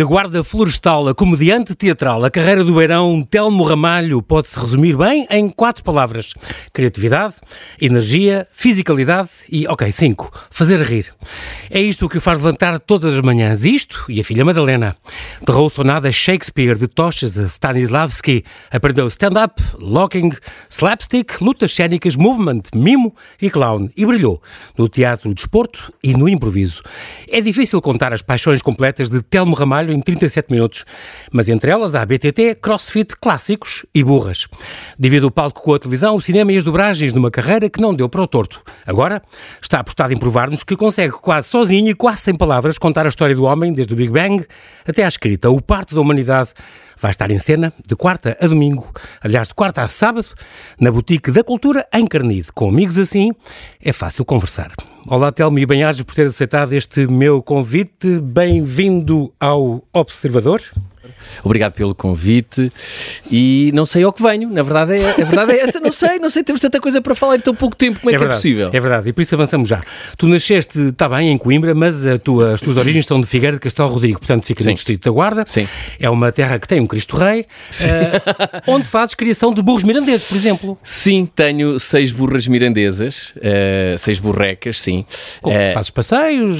De guarda florestal a comediante teatral, a carreira do Beirão Telmo Ramalho pode-se resumir bem em quatro palavras: criatividade, energia, fisicalidade e, ok, cinco, fazer rir. É isto que o faz levantar todas as manhãs. Isto e a filha Madalena. De Rousonada Shakespeare, de tochas a Stanislavski, aprendeu stand-up, locking, slapstick, lutas cénicas, movement, mimo e clown e brilhou no teatro, desporto e no improviso. É difícil contar as paixões completas de Telmo Ramalho em 37 minutos, mas entre elas há BTT, crossfit, clássicos e burras. Divide o palco com a televisão, o cinema e as dobragens numa carreira que não deu para o torto. Agora está apostado em provar-nos que consegue quase sozinho e quase sem palavras contar a história do homem, desde o Big Bang até à escrita, o parto da humanidade vai estar em cena de quarta a domingo, aliás, de quarta a sábado, na Boutique da Cultura, em Carnide. Com amigos assim, é fácil conversar. Olá, Telmo, e bem-ajas por ter aceitado este meu convite. Bem-vindo ao Observador. Obrigado pelo convite e não sei ao que venho, na verdade é, a verdade é essa, não sei, não sei, temos tanta coisa para falar em tão pouco tempo, como é, é que verdade, é possível? É verdade, e por isso avançamos já. Tu nasceste, está bem, em Coimbra, mas tua, as tuas origens são de Figueira de Castelo Rodrigo, portanto fica Sim. no Distrito da Guarda. Sim. É uma terra que tem um Cristo Rei, uh, onde fazes criação de burros mirandeses, por exemplo. Sim, tenho seis burras mirandesas, uh, seis burrecas, sim. Como, uh, fazes passeios?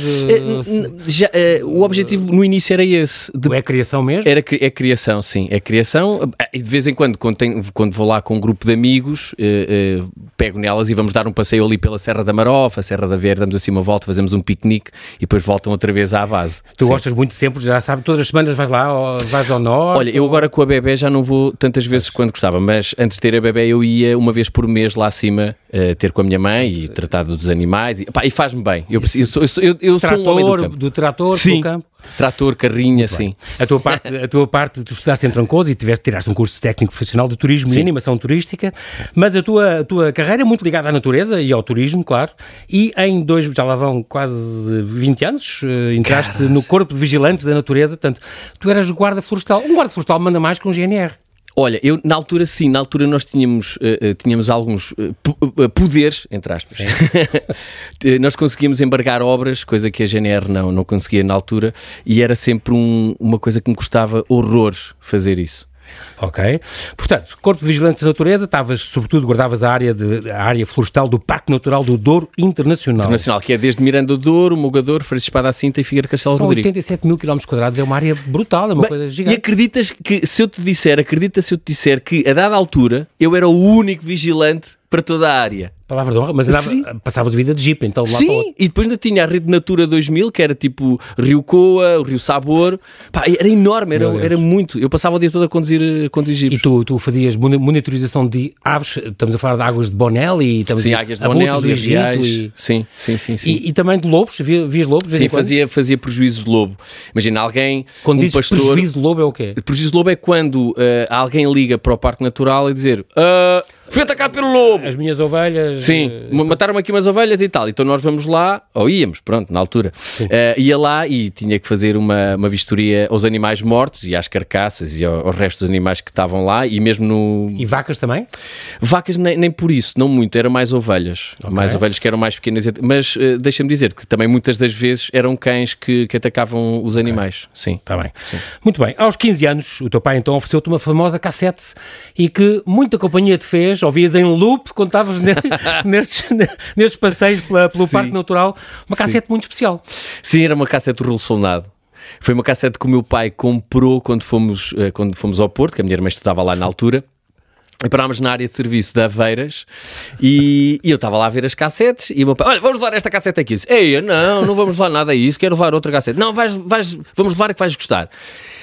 Já, o objetivo no início era esse. De... É criação mesmo? Era, é criação, sim, é criação. E de vez em quando, quando, tenho, quando vou lá com um grupo de amigos, uh, uh, pego nelas e vamos dar um passeio ali pela Serra da Marofa, Serra da Ver, damos assim uma volta, fazemos um piquenique e depois voltam outra vez à base. Tu sim. gostas muito sempre, já sabe, todas as semanas vais lá, ou vais ao norte? Olha, eu agora com a bebê já não vou tantas vezes quanto gostava, mas antes de ter a bebê eu ia uma vez por mês lá acima uh, ter com a minha mãe e tratar dos animais e, e faz-me bem. Eu, eu, eu, eu, eu sou um homem do campo. Do trator, sim. do campo. Trator, carrinha, sim. A tua, parte, a tua parte, tu estudaste em Trancoso e tiveste, tiraste um curso técnico profissional de turismo sim. e animação turística, mas a tua, a tua carreira é muito ligada à natureza e ao turismo, claro, e em dois, já lá vão quase 20 anos, uh, entraste Caras. no corpo de vigilantes da natureza, portanto, tu eras guarda florestal. Um guarda florestal manda mais que um GNR. Olha, eu na altura sim, na altura nós tínhamos, uh, tínhamos alguns uh, poderes, entre aspas. nós conseguíamos embargar obras, coisa que a GNR não, não conseguia na altura, e era sempre um, uma coisa que me custava horrores fazer isso. Ok. Portanto, Corpo de Vigilante da Natureza, estavas, sobretudo, guardavas a área, de, a área florestal do Parque Natural do Douro Internacional. Internacional, que é desde Miranda do Douro, Mogador, Freixo Espada Cinta e Figueira Castelo São Rodrigo. 87 mil quilómetros quadrados, é uma área brutal, é uma Bem, coisa gigante. E acreditas que, se eu te disser, acredita se eu te disser que, a dada altura, eu era o único vigilante para toda a área. Palavra de honra, mas andava, passava de vida de jeep, então lá Sim, e depois ainda tinha a rede Natura 2000, que era tipo Rio Coa, o Rio Sabor. Pá, era enorme, era, era muito. Eu passava o dia todo a conduzir, a conduzir jeeps. E tu, tu fazias monitorização de aves, estamos a falar de águas de Bonelli e também sim, águas de Bonelli, de Egito, e... sim, sim, sim, sim. E, e, também de lobos, vias lobos? Sim, fazia, fazia prejuízo de lobo. Imagina, alguém, quando um pastor... prejuízo de lobo é o quê? Prejuízo de lobo é quando uh, alguém liga para o Parque Natural e dizer... Uh, Fui atacado pelo lobo. As minhas ovelhas. Sim, uh, mataram aqui umas ovelhas e tal. Então nós vamos lá, ou íamos, pronto, na altura. Uh, ia lá e tinha que fazer uma, uma vistoria aos animais mortos e às carcaças e aos restos dos animais que estavam lá e mesmo no. E vacas também? Vacas nem, nem por isso, não muito, eram mais ovelhas. Okay. Mais ovelhas que eram mais pequenas. Mas uh, deixa-me dizer que também muitas das vezes eram cães que, que atacavam os animais. Okay. Sim. Está bem. Sim. Muito bem. Aos 15 anos, o teu pai então ofereceu-te uma famosa cassete e que muita companhia te fez ouvias em loop quando estavas nestes, nestes passeios pela, pelo Sim. Parque Natural, uma cassete Sim. muito especial. Sim, era uma cassete resolucionado. Foi uma cassete que o meu pai comprou quando fomos, eh, quando fomos ao Porto, que a minha irmã estudava lá na altura. Parámos na área de serviço de Aveiras e, e eu estava lá a ver as cassetes e o meu pai, olha, vamos levar esta cassete aqui. Eu disse, Ei, não, não vamos levar nada a isso, quero levar outra cassete. Não, vais, vais, vamos levar que vais gostar.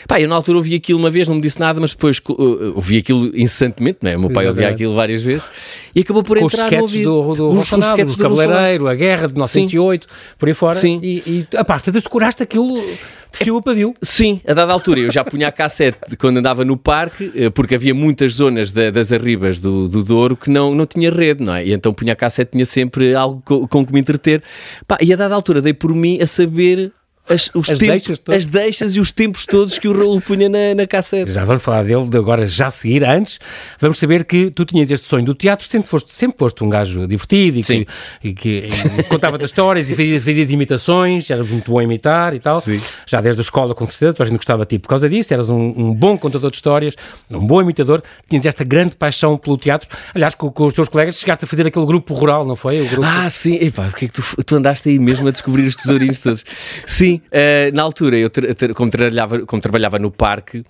Pá, eu na altura ouvi aquilo uma vez, não me disse nada, mas depois uh, ouvi aquilo incessantemente, não é? O meu pai Exatamente. ouvia aquilo várias vezes e acabou por com entrar no ouvido. Do, do os, os sketches do, do Cabeleireiro, a Guerra de 908, por aí fora. Sim. E, e a parte, decoraste aquilo fio a pavio. Sim, a dada altura eu já punha a cassete quando andava no parque, eh, porque havia muitas zonas da, das arribas do, do Douro que não, não tinha rede, não é? E então punha a cassete, tinha sempre algo com, com que me entreter. Pá, e a dada altura dei por mim a saber as, os As tempos, deixas as deixas e os tempos todos que o Raul punha na, na cassete. Já vamos falar dele de agora já a seguir. Antes, vamos saber que tu tinhas este sonho do teatro, sempre foste, sempre foste um gajo divertido e Sim. que, e que e contava das histórias e fazias, fazias imitações, eras muito bom a imitar e tal. Sim. Já desde a escola, com certeza, tu a gente gostava de ti por causa disso, eras um, um bom contador de histórias, um bom imitador, tinhas esta grande paixão pelo teatro. Aliás, com, com os teus colegas chegaste a fazer aquele grupo rural, não foi? O grupo... Ah, sim. Epá, porque é que tu, tu andaste aí mesmo a descobrir os tesourinhos todos? Sim, eh, na altura, eu tra- tra- como, trabalhava, como trabalhava no parque,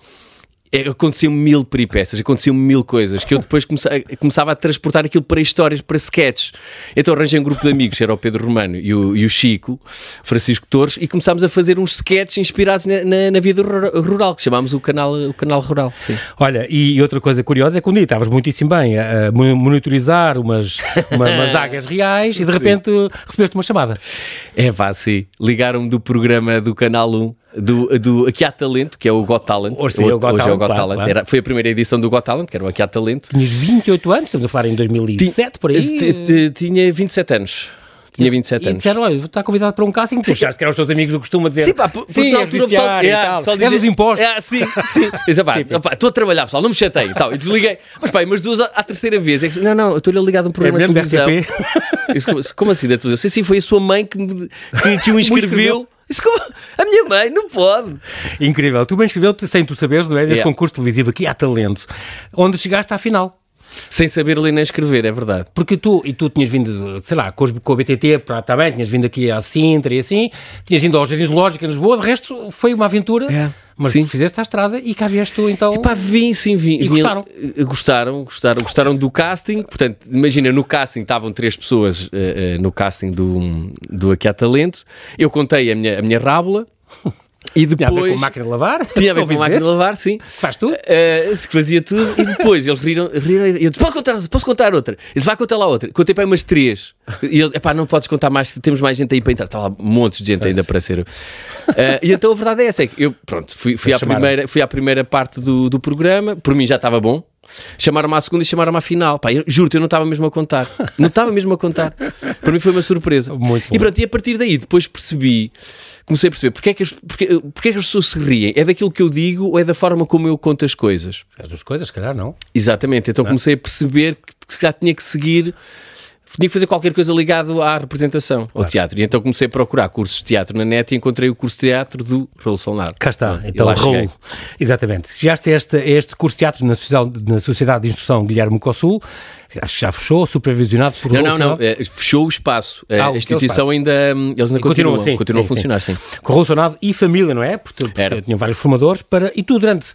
aconteciam mil peripécias, aconteciam mil coisas, que eu depois comece- começava a transportar aquilo para histórias, para sketches. Então arranjei um grupo de amigos, era o Pedro Romano e o, e o Chico, Francisco Torres, e começámos a fazer uns sketches inspirados na, na- na vida rura- rural, que chamámos o canal, o canal Rural. Sim. Olha, e outra coisa curiosa é que um dia estavas muitíssimo bem a, a mo- monitorizar umas, uma- umas águias reais e de repente recebeste uma chamada. É vá, sim. Ligaram-me do programa do Canal 1, do, do Aqui há Talento, que é o Got Talent. Hoje sim, é o Got Hoje é o Talent, Got claro, Talent. claro. Era- foi a primeira edição do Got Talent, que era o Aqui há Talento. Tinhas 28 anos, estamos a falar em 2007, por aí. T- t- Tinha 27 anos. Tinha 27 E anos. disseram, olha, está convidado para um casting. Tu achaste que eram os teus amigos, o costume dizer. Sim, pá, por- sim, és altura pessoal- e é, tal. pessoal É dizia- dos impostos. É, sim, sim. Diz, "Opá, opá, Estou a trabalhar, pessoal, não me chatei. e Tal. E desliguei. Mas pá, mas duas à terceira vez. É que, não, não, eu estou-lhe ligado a um É programa de mesmo da televisão. RTP? Isso, como, como assim da televisão? Sim, sim, foi a sua mãe que, me, que, que o inscreveu. Isso como, a minha mãe não pode. Incrível. Tu bem escreveu-te, sem tu saberes, não é? Neste Yeah. concurso televisivo aqui há talento, onde chegaste à final. Sem saber ler nem escrever, é verdade. Porque tu, e tu tinhas vindo, sei lá, com, a BTT, para, também, tinhas vindo aqui à Sintra e assim, tinhas ido ao Jardim Zoológico em Lisboa, de resto foi uma aventura, É, mas sim. fizeste a estrada e cá vieste tu então. Epá, vim, sim, vim. E Vim- gostaram? Gostaram, gostaram, gostaram do casting. Portanto, imagina, no casting estavam três pessoas eh, eh, no casting do, do Aqui há Talento. Eu contei a minha, a minha rábula e tinha a ver depois. com máquina de lavar. Tinha a ver com a máquina dizer. de lavar, sim. Faz tudo. Eh, que fazia tudo e depois eles riram, riram e eu disse, posso contar, posso contar outra? Ele disse, vai contar lá outra. Contei para umas três. E ele, epá, não podes contar mais, temos mais gente aí para entrar. Estava lá montes de gente ainda para ser. Eh, e então a verdade é essa, é que eu, pronto, fui, fui, à, primeira, fui à primeira parte do, do programa, por mim já estava bom. Chamaram-me à segunda e chamaram-me à final. Pá, eu, juro-te, eu não estava mesmo a contar. Não estava mesmo a contar. Para mim foi uma surpresa. Muito bom. E pronto, e a partir daí depois percebi, comecei a perceber porque é, que as, porque, porque é que as pessoas se riem. É daquilo que eu digo ou é da forma como eu conto as coisas? As duas coisas, se calhar, não. Exatamente. Então comecei a perceber que que já tinha que seguir. Tinha que fazer qualquer coisa ligado à representação, ao teatro. E então comecei a procurar cursos de teatro na net e encontrei o curso de teatro do Raul Solnado. Cá está, E então Raul. cheguei. Exatamente. Chegaste a este, a este curso de teatro na Sociedade, na Sociedade de Instrução Guilherme Consul, acho que já fechou, supervisionado por Não, não, não. É, fechou o espaço. É, Ah, a instituição ainda. hum, Eles ainda E continuam, continuam, sim, continuam sim, a funcionar, sim. Com Raul Sonado e família, não é? Porque, porque tinham vários formadores para, e tu durante.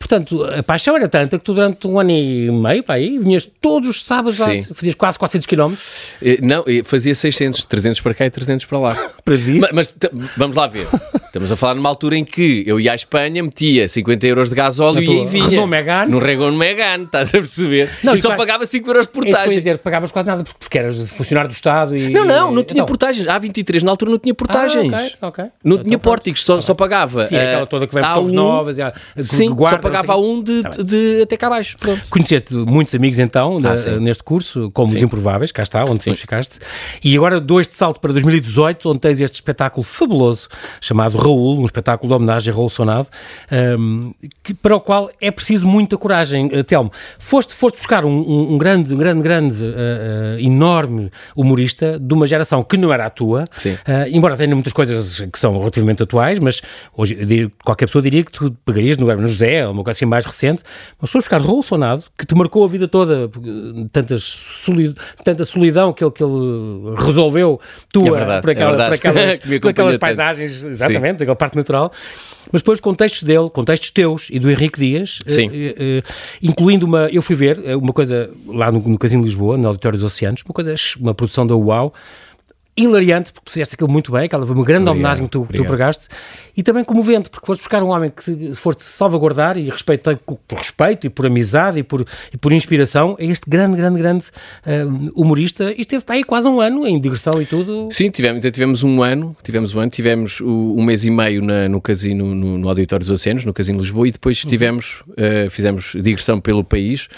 Portanto, a paixão era tanta que tu durante um ano e meio, para aí, vinhas todos os sábados, lá, fazias quase 400 km Eh, Não, eh, fazia 600, 300 para cá e 300 para lá. para vir. Ma- Mas, t- vamos lá ver. Estamos a falar numa altura em que eu ia à Espanha, metia 50 euros de gasóleo Na e vinha. Renault Megane. No Renault Megane, estás a perceber? Não, e só claro- pagava 5 euros de É portagem. dizer, pagavas quase nada porque, porque eras funcionário do Estado e. Não, não, não tinha Então. portagens. A 23 na altura não tinha portagens. Ah, ok, ok. Não Então tinha pórticos, só, só pagava. Sim, é aquela eh, toda que vem por A1, Torres Novas e que Sim, pagava um de, de até cá abaixo. Pronto. Conheceste muitos amigos então Ah, sim. neste curso, como os Sim. Improváveis, cá está, onde depois ficaste. E agora dou este salto para 2018, onde tens este espetáculo fabuloso chamado Raul, um espetáculo de homenagem a Raul Sonado, hum, que- para o qual é preciso muita coragem. Uh, Telmo, foste, foste buscar um, um- um grande, grande, grande, uh, uh, enorme humorista de uma geração que não era a tua, Sim. Embora tenha muitas coisas que são relativamente atuais, mas hoje qualquer pessoa diria que tu pegarias no Hermano José, uma coisa assim mais recente, mas foi buscar Raul Sonado, que te marcou a vida toda, eh, tantas soli- tanta solidão que ele, que ele resolveu tua, É verdade, por, aquela- é por aquelas, por aquelas paisagens, exatamente, daquela parte natural, mas depois contextos dele, contextos teus e do Henrique Dias, eh, eh, incluindo uma, eu fui ver uma coisa lá no, no Casino de Lisboa, no Auditório dos Oceanos, uma coisa, uma produção da UAU, hilariante, porque tu fizeste aquilo muito bem, aquela foi uma grande Obrigado, homenagem que tu, tu pregaste, e também comovente, porque foste buscar um homem que se- foste salvaguardar e respeitar por respeito e por amizade e por, e por inspiração a este grande, grande, grande eh, humorista, e esteve aí quase um ano em digressão e tudo. Sim, tivemos, tivemos um ano, tivemos um ano, tivemos o- um mês e meio na- no casino, no, no Auditório dos Oceanos, no Casino de Lisboa, e depois tivemos, eh, fizemos digressão pelo país.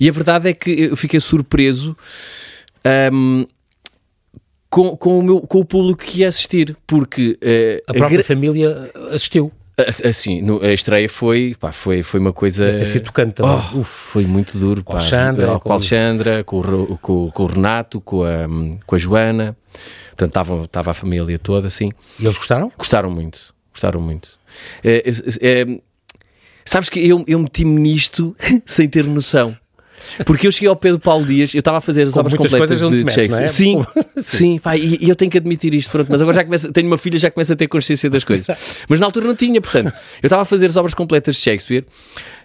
E a verdade é que eu fiquei surpreso ahm, com, com, o, meu, com o público que ia assistir, porque... Uh, a própria gra... família assistiu. Assim, no, a estreia foi, pá, foi, foi uma coisa. Deve ter sido tocante também. Oh, foi muito duro. Com Alexandra, com, a Alexandra, com, o, com, com o Renato, com a, com a Joana. Portanto, estava a família toda assim. E eles gostaram? Gostaram muito. Gostaram muito. É, é, é, sabes que eu, eu meti-me nisto sem ter noção. Porque eu cheguei ao Pedro Paulo Dias, eu estava a fazer as obras completas de metes, Shakespeare. É? Sim, sim, pá, e, e, eu tenho que admitir isto, pronto, mas agora já começo, tenho uma filha, já começo a ter consciência das coisas. Mas na altura não tinha, portanto, eu estava a fazer as obras completas de Shakespeare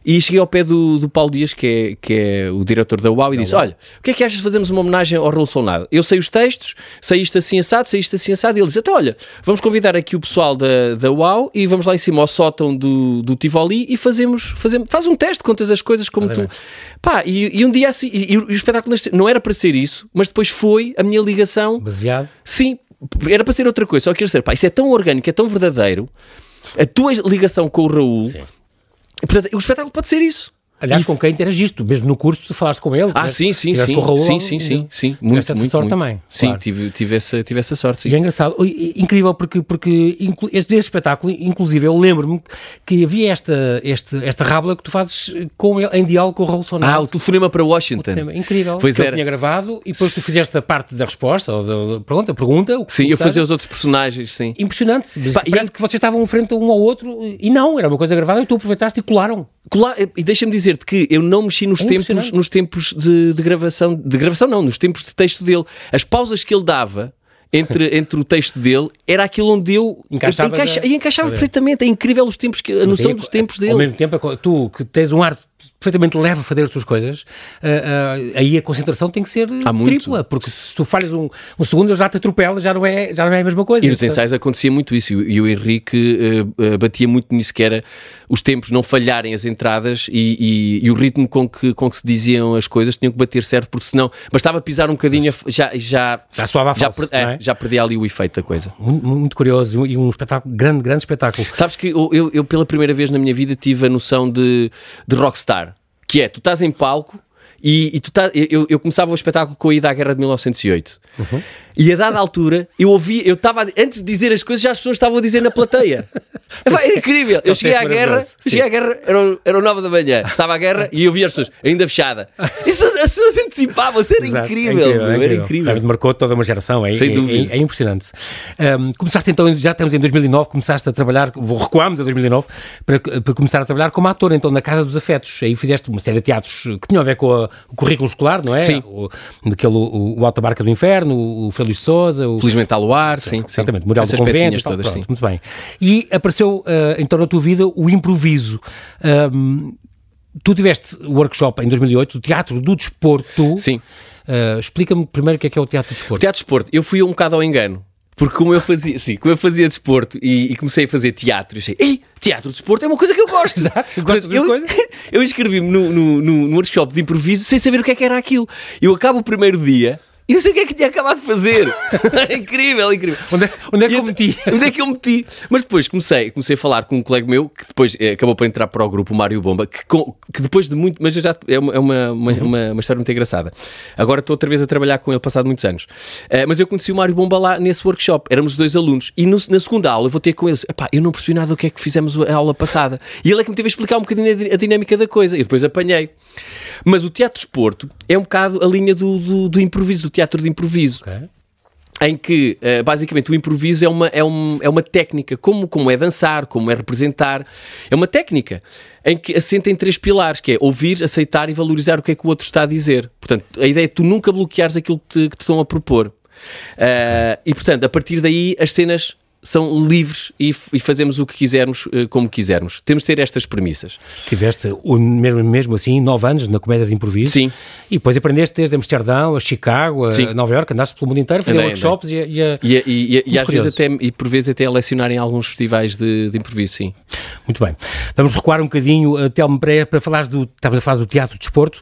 e cheguei ao pé do, do Paulo Dias, que é, que é o diretor da UAU, e disse: Olha, o que é que achas de fazermos uma homenagem ao Raul Solnado? Eu sei os textos, sei isto assim assado, sei isto assim assado. E ele disse: Então, olha, vamos convidar aqui o pessoal da, da UAU e vamos lá em cima ao sótão do, do Tivoli e fazemos, fazemos, faz um teste, contas as coisas como tu. Pá, e, e, um dia assim, e, e o espetáculo não era para ser isso, mas depois foi a minha ligação. Baseado? Sim, era para ser outra coisa, só quero dizer, pá, isso é tão orgânico, é tão verdadeiro. A tua ligação com o Raul. Sim. Portanto, o espetáculo pode ser isso. Aliás, e... com quem interagiste, mesmo no curso, tu falaste com ele. Ah, sim, sim, sim. Com Raul, sim, sim, sim, sim. Muito, essa muito, sorte muito. também. Sim, claro. tive, tive, essa, tive essa sorte, sim. E é engraçado, incrível, porque, porque este, este espetáculo, inclusive, eu lembro-me que havia esta, este, esta rábula que tu fazes com ele, em diálogo com o Raul Sonado. Ah, o telefonema para Washington. Incrível. Pois que era. ele tinha gravado e depois tu fizeste a parte da resposta, ou da pergunta, pergunta. Sim, eu fazia os outros personagens, sim. Impressionante. Pá, parece e... que vocês estavam frente um ao outro e não, era uma coisa gravada e tu aproveitaste e colaram. Colar, e deixa-me dizer-te que eu não mexi nos É tempos, nos tempos de, de gravação, de gravação não, nos tempos de texto dele. As pausas que ele dava entre, entre o texto dele era aquilo onde eu Encaixava encaixa, da- e encaixava bem. perfeitamente. É incrível os tempos, que, a noção Sim, dos tempos Ao dele. mesmo tempo, tu que tens um ar perfeitamente leve a fazer as tuas coisas, ah, ah, aí a concentração tem que ser muito. tripla, porque se tu falhas um, um segundo, já te atropela, já não é, já não é a mesma coisa. E nos ensaios acontecia muito isso, e o- Henrique eh, eh, batia muito nisso, que era os tempos não falharem as entradas e, e- e o ritmo com que, com que se diziam as coisas tinham que bater certo, porque senão bastava pisar um bocadinho, já, já, Já soava a já, falso, per- é, é? já perdia ali o efeito da coisa. Muito, muito curioso e um espetáculo, grande, grande espetáculo. Sabes que eu, eu, eu pela primeira vez na minha vida tive a noção de, de rockstar, que é, tu estás em palco e, e tu tá, eu, eu começava o espetáculo com a ida à Guerra de 1908 Uhum. E a dada altura eu ouvi, eu estava, antes de dizer as coisas já as pessoas estavam a dizer na plateia é incrível, eu É um cheguei à guerra cheguei à guerra, era, era 9 da manhã estava a guerra e eu via as pessoas ainda fechada as pessoas, as pessoas antecipavam, isso era Exato, incrível, é meu, era incrível marcou toda uma geração, é, Sem é- dúvida. é- é impressionante. Ahm, começaste então, já estamos em 2009, começaste a trabalhar, vou- recuámos a 2009, para, para começar a trabalhar como ator, então na Casa dos Afetos. Aí fizeste uma série de teatros que tinham a ver com a- o currículo escolar, não é? Sim. O, aquele, o, o Alta Barca do Inferno, o De Souza, o felizmente ao luar, sim, sim. Exatamente, Mural essas do Convento tal, todas, pronto, sim muito bem. E apareceu ah, então na tua vida o improviso. Ahm, tu tiveste o workshop em 2008, o Teatro do Desporto. sim Ah, Explica-me primeiro o que é que é o Teatro do Desporto. Teatro de desporto, eu fui um bocado ao engano. Porque como eu fazia, sim, como eu fazia desporto e, e comecei a fazer teatro, eu achei, ei, teatro de desporto é uma coisa que eu gosto. Exato, eu gosto Portanto, eu, eu inscrevi-me no, no, no, no workshop de improviso sem saber o que é que era aquilo. Eu acabo o primeiro dia e não sei o que é que tinha acabado de fazer. incrível, incrível. Onde é, onde é que eu até- meti? Onde é que eu meti? Mas depois comecei, comecei a falar com um colega meu que depois eh, acabou por entrar para o grupo, o Mário Bomba, que, com- que depois de muito. Mas eu já, é uma, é uma, uma, uma- uma história muito engraçada. Agora estou outra vez a trabalhar com ele, passado muitos anos. Eh, mas eu conheci o Mário Bomba lá nesse workshop. Éramos dois alunos. E no- na segunda aula eu vou ter com eles. Epá, eu não percebi nada do que é que fizemos a aula passada. E ele é que me teve a explicar um bocadinho a, a dinâmica da coisa. E depois apanhei. Mas o teatro de esporto é um bocado a linha do, do, do improviso, do teatro de improviso Ok. em que eh, basicamente o improviso é uma, é, um, é uma técnica, como, como é dançar, como é representar, é uma técnica em que assenta em três pilares, que é ouvir, aceitar e valorizar o que é que o outro está a dizer. Portanto, a ideia é tu nunca bloqueares aquilo que te, que te estão a propor. Eh, e portanto, a partir daí as cenas são livres e, e fazemos o que quisermos, eh, como quisermos. Temos de ter estas premissas. Tiveste mesmo, assim nove anos na comédia de improviso. Sim. E depois aprendeste desde Amsterdão a Chicago, a Sim. Nova Iorque, andaste pelo mundo inteiro, a fazer Andei, workshops e, a- e a- E, e, e, e às vezes até, e por vezes até a lecionar em alguns festivais de, de improviso, sim. Muito bem. Vamos recuar um bocadinho, uh, Telmo, para, para falares do. Estavas a falar do teatro de desporto.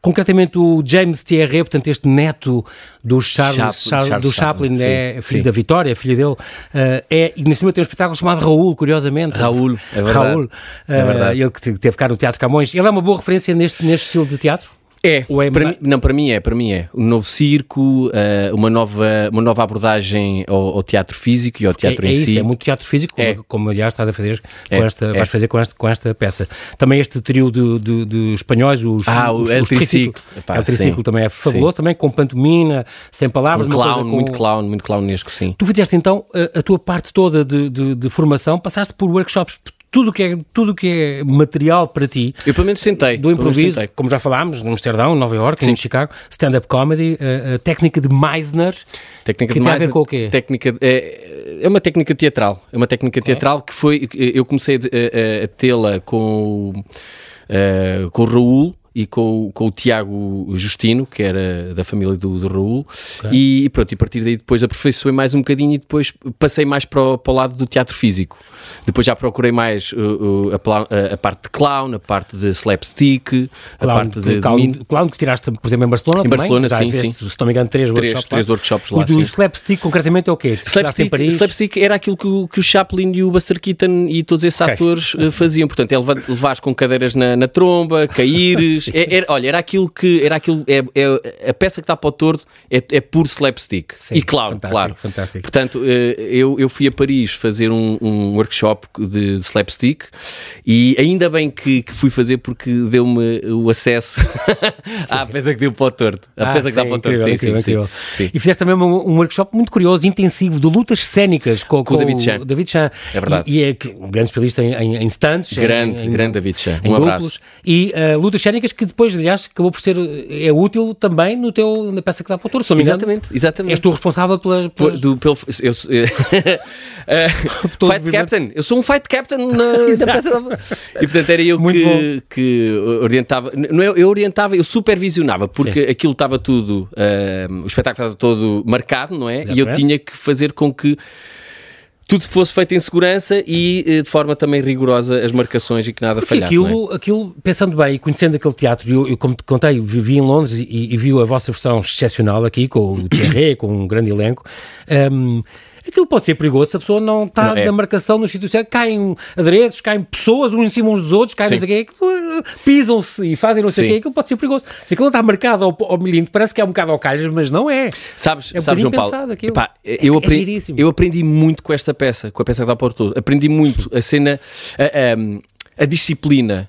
Concretamente, o James Thierry, portanto, este neto do Charles, Chaplin, Charles- Charles do Chaplin, Chaplin, é sim, filho sim. da Vitória, é filho dele, uh, é, e nesse momento tem um espetáculo chamado Raul, curiosamente. Raul, é verdade. Raul, É verdade. ele que te- teve cá no Teatro Camões. Ele é uma boa referência neste, neste estilo de teatro? É, é para mim- não, para mim é, para mim é. Um novo circo, eh, uma, nova, uma nova abordagem ao, ao teatro físico e ao É, teatro é em isso, si. é muito teatro físico, como, É. como, aliás estás a fazer com É, esta, é. vais fazer com esta, com esta peça. Também este trio de, de, de espanhóis, os, Ah, o os, El os Triciclo. triciclo. Epá, El Triciclo sim. também é fabuloso, também com pantomina, sem palavras, Um clown, com- muito clown, muito clownesco, sim. Tu fizeste então a, a tua parte toda de, de, de formação, passaste por workshops, tudo que é tudo que é material para ti, Eu pelo menos sentei. do improviso, como já falámos, no Amsterdão, Nova York, Sim. em Chicago, stand-up comedy, a, a técnica de Meisner, Técnica que de tem a mais- ver com o quê? Técnica, é, é uma técnica teatral. É uma técnica teatral que foi. Eu comecei a, a- a tê-la com, eh, com o Raul e com, o- com o Tiago Justino, que era da família do, do Raul. E pronto, e a partir daí depois aperfeiçoei mais um bocadinho e depois passei mais para o, para o lado do teatro físico. Depois já procurei mais uh, uh, a, a- a parte de clown, a parte de slapstick, a Clown, parte de, de clown, min- clown que tiraste, por exemplo, em Barcelona Em. Barcelona, sim, sim. Se não me engano, três, Três- workshops três lá. workshops lá, O do slapstick, concretamente, é o quê? Slapstick, slapstick era aquilo que o, que o Chaplin e o Buster Keaton e todos esses Ok. atores eh, faziam. Portanto, é levar, levares com cadeiras na, na tromba, caíres. É- era- olha, era aquilo que. Era aquilo, é, é- a peça que está para o torto é, é puro slapstick. Sim, e claro, fantástico, claro. fantástico. Portanto, eh, eu, eu fui a Paris fazer um, um workshop de, de slapstick e ainda bem que, que fui fazer porque deu-me o acesso à peça que deu para o torto. A Ah, peça que dá sim, para o torto. incrível, Sim, sim, incrível, sim, incrível. sim. E fizeste também um, um workshop muito curioso, intensivo, de lutas cénicas com, Com o David Chan. David Chan. É verdade. E, e é que- um grande especialista em, em, em stunts. Grande, em, grande David Chan. Um duplos. abraço. E uh, lutas cénicas que depois, aliás, acabou por ser é útil também no teu, na peça que dá para o engano, Exatamente, exatamente. És tu responsável pelas... Pelas... do, pelo, eu, Eh, Todo fight. Captain, eu sou um Fight Captain na, na peça da- E portanto era eu Muito que, que orientava, não é, eu orientava, eu supervisionava, porque aquilo estava tudo, eh, o espetáculo estava todo marcado, não é? E eu Exatamente. tinha que fazer com que tudo fosse feito em segurança e eh, de forma também rigorosa as marcações e que nada Porque falhasse. é? aquilo, aquilo, pensando bem e conhecendo aquele teatro, eu, eu como te contei, vivi em Londres e, e vi a vossa versão excepcional aqui, com o Thierry, com um grande elenco. hum, aquilo pode ser perigoso se a pessoa não está Não, é. na marcação no sítio certo. Caem adereços, caem pessoas uns em cima uns dos outros, caem não sei o quê, uh, pisam-se e fazem não sei o quê. Aquilo pode ser perigoso. Se aquilo não está marcado ao, ao milímetro, parece que é um bocado ao calhas, mas não é. Sabes, É um sabes João Paulo? Epá, É- eu, é aprendi, giríssimo. eu aprendi muito com esta peça, com a peça que dá para o todo. Aprendi muito a cena, a, a- a disciplina.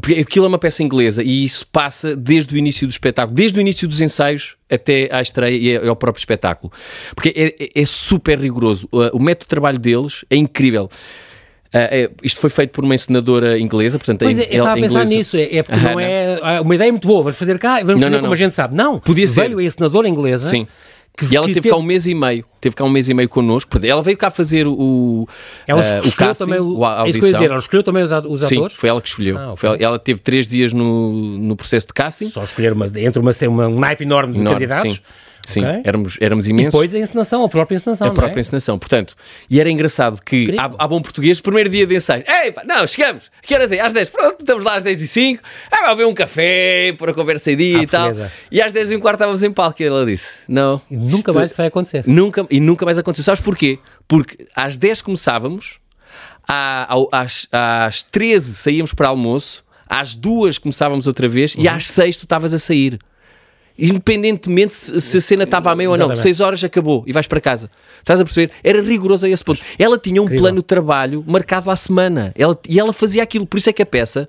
Porque aquilo é uma peça inglesa e isso passa desde o início do espetáculo, desde o início dos ensaios até à estreia e ao próprio espetáculo. Porque é, é- é super rigoroso. O, método de trabalho deles é incrível. Ah, é- isto foi feito por uma encenadora inglesa, portanto, Pois é, eu estava a pensar inglesa. nisso. É, é porque Aham, não é ah, uma ideia muito boa, vamos fazer cá, vamos Não, fazer não, como não. a gente sabe. Não, Podia ser. veio a encenadora inglesa. Sim. Que- e ela que teve, cá um mês e meio. Teve cá um mês e meio connosco. Ela veio cá fazer o, Ela ah, o escolheu casting, também o, a é isso que eu ia audição. dizer, ela escolheu também os, os Sim, atores. foi ela que escolheu. Ah, ok. Foi ela, ela teve três dias no, no processo de casting. Só escolher uma, entre uma, uma, um naipe enorme de Enorme, candidatos. sim. Sim, Ok. éramos, éramos E imensos. depois a encenação, a própria encenação. a não própria é? encenação. Portanto, e era engraçado que, há, há bom português, primeiro dia de ensaio. Ei, pá, não, chegamos. Que horas é? Às 10. Pronto, estamos lá às 10 e 5. Ah, vai beber um café, para a conversa em dia Ah, e tal. beleza. E às 10 e um quarto estávamos em palco. E ela disse: Não. E Nunca isto- mais vai acontecer. Nunca, e nunca mais aconteceu. Sabes porquê? Porque às 10 começávamos, à- às, às 13 saíamos para almoço, às 2 começávamos outra vez Uhum. e às 6 tu estavas a sair. Independentemente se, se a cena estava a meio ou não, Exatamente. 6 horas acabou e vais para casa. Estás a perceber? Era rigoroso a esse ponto. Ela tinha um Incrível. plano de trabalho marcado à semana ela, e ela fazia aquilo. Por isso é que a peça,